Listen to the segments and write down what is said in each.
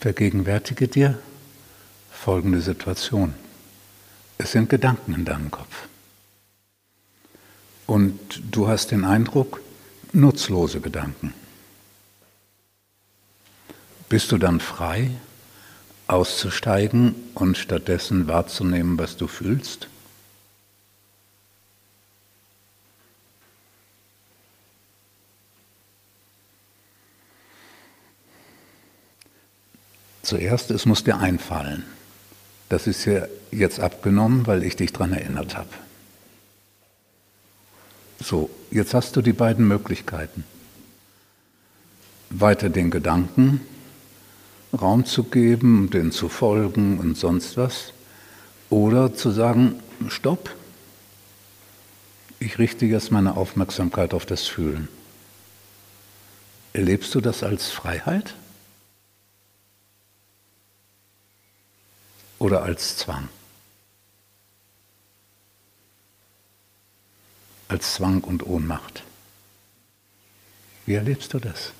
Vergegenwärtige dir folgende Situation. Es sind Gedanken in deinem Kopf. Und du hast den Eindruck, nutzlose Gedanken. Bist du dann frei, auszusteigen und stattdessen wahrzunehmen, was du fühlst? Zuerst, es muss dir einfallen. Das ist ja jetzt abgenommen, weil ich dich daran erinnert habe. So, jetzt hast du die beiden Möglichkeiten. Weiter den Gedanken Raum zu geben, den zu folgen und sonst was. Oder zu sagen, stopp, ich richte jetzt meine Aufmerksamkeit auf das Fühlen. Erlebst du das als Freiheit? Oder als Zwang? Als Zwang und Ohnmacht. Wie erlebst du das?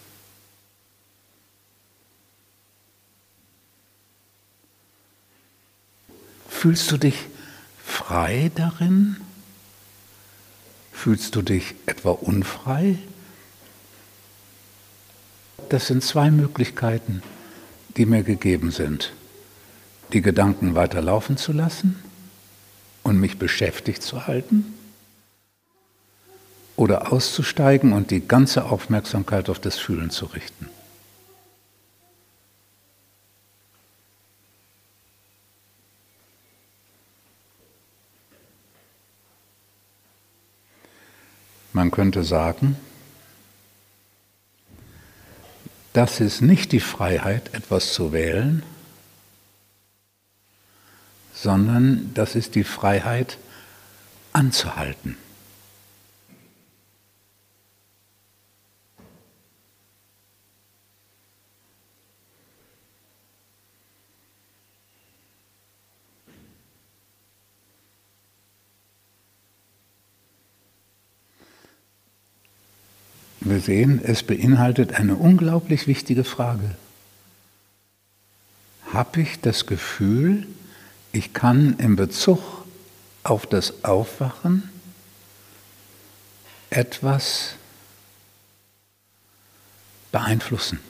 Fühlst du dich frei darin? Fühlst du dich etwa unfrei? Das sind zwei Möglichkeiten, die mir gegeben sind die Gedanken weiterlaufen zu lassen und mich beschäftigt zu halten oder auszusteigen und die ganze Aufmerksamkeit auf das Fühlen zu richten. Man könnte sagen, das ist nicht die Freiheit, etwas zu wählen, sondern das ist die Freiheit anzuhalten. Wir sehen, es beinhaltet eine unglaublich wichtige Frage. Habe ich das Gefühl, ich kann in Bezug auf das Aufwachen etwas beeinflussen.